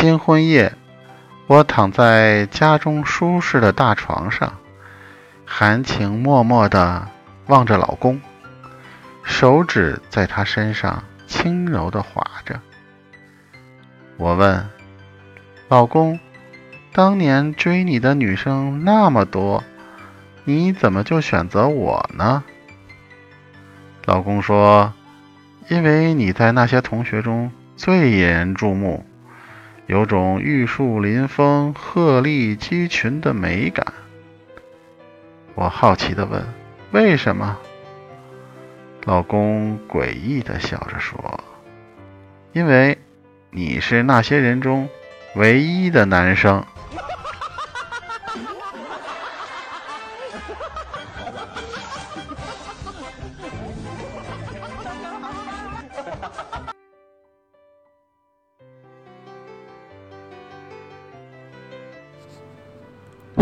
新婚夜，我躺在家中舒适的大床上，含情脉脉地望着老公，手指在他身上轻柔地划着。我问老公：“当年追你的女生那么多，你怎么就选择我呢？”老公说：“因为你在那些同学中最引人注目，有种玉树临风、鹤立鸡群的美感。”我好奇地问：“为什么？”老公诡异地笑着说：“因为。”你是那些人中唯一的男生。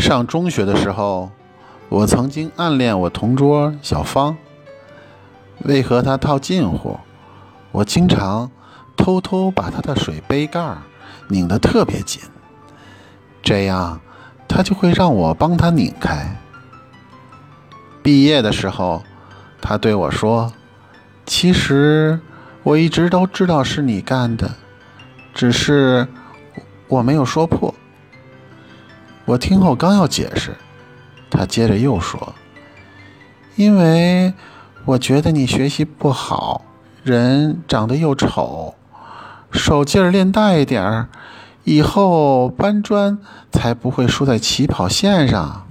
上中学的时候，我曾经暗恋我同桌小芳。为和她套近乎，我经常。偷偷把她的水杯盖拧得特别紧，这样他就会让我帮他拧开。毕业的时候，他对我说：“其实我一直都知道是你干的，只是我没有说破。”我听后刚要解释，他接着又说：“因为我觉得你学习不好，人长得又丑。”手劲儿练大一点儿，以后搬砖才不会输在起跑线上。